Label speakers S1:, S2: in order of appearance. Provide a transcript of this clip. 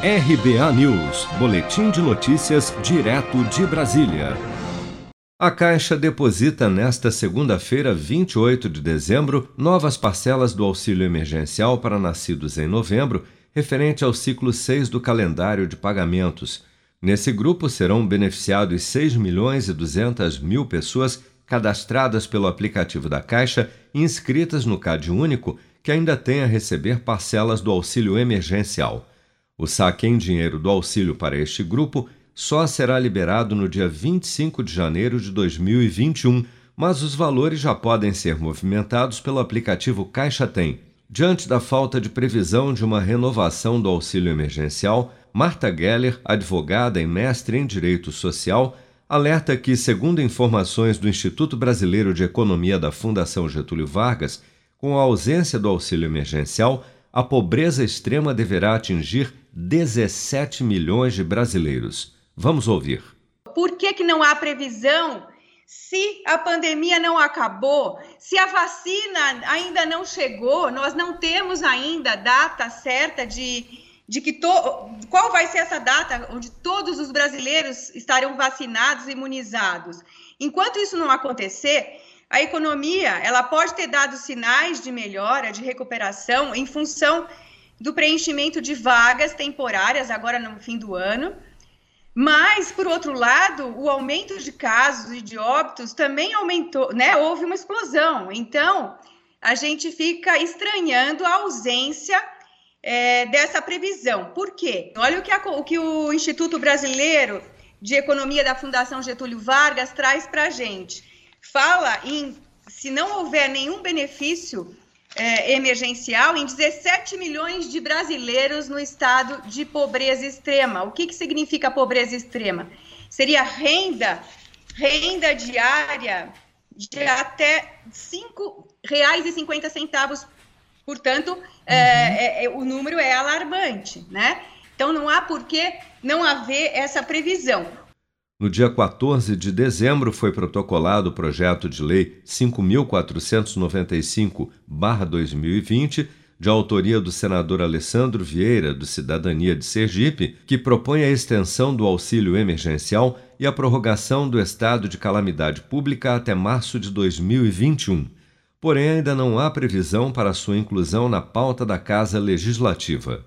S1: RBA News, Boletim de Notícias, direto de Brasília. A Caixa deposita nesta segunda-feira, 28 de dezembro, novas parcelas do auxílio emergencial para nascidos em novembro, referente ao ciclo 6 do calendário de pagamentos. Nesse grupo serão beneficiados 6 milhões e 200 mil pessoas cadastradas pelo aplicativo da Caixa e inscritas no CAD Único que ainda têm a receber parcelas do auxílio emergencial. O saque em dinheiro do auxílio para este grupo só será liberado no dia 25 de janeiro de 2021, mas os valores já podem ser movimentados pelo aplicativo Caixa Tem. Diante da falta de previsão de uma renovação do auxílio emergencial, Marta Geller, advogada e mestre em Direito Social, alerta que, segundo informações do Instituto Brasileiro de Economia da Fundação Getúlio Vargas, com a ausência do auxílio emergencial, a pobreza extrema deverá atingir 17 milhões de brasileiros. Vamos ouvir.
S2: Por que, que não há previsão? Se a pandemia não acabou, se a vacina ainda não chegou, nós não temos ainda data certa de, de que to, qual vai ser essa data onde todos os brasileiros estarão vacinados e imunizados. Enquanto isso não acontecer, a economia ela pode ter dado sinais de melhora, de recuperação, em função do preenchimento de vagas temporárias agora no fim do ano. Mas, por outro lado, o aumento de casos e de óbitos também aumentou, né? Houve uma explosão. Então, a gente fica estranhando a ausência é, dessa previsão. Por quê? Olha o que, a, o que o Instituto Brasileiro de Economia da Fundação Getúlio Vargas traz para a gente fala em se não houver nenhum benefício é, emergencial, em 17 milhões de brasileiros no estado de pobreza extrema. O que, que significa pobreza extrema? Seria renda, renda diária de até R$ 5,50. Portanto, é, uhum. é, é, o número é alarmante, né? Então, não há por que não haver essa previsão.
S1: No dia 14 de dezembro foi protocolado o projeto de lei 5495/2020, de autoria do senador Alessandro Vieira, do Cidadania de Sergipe, que propõe a extensão do auxílio emergencial e a prorrogação do estado de calamidade pública até março de 2021. Porém, ainda não há previsão para sua inclusão na pauta da Casa Legislativa.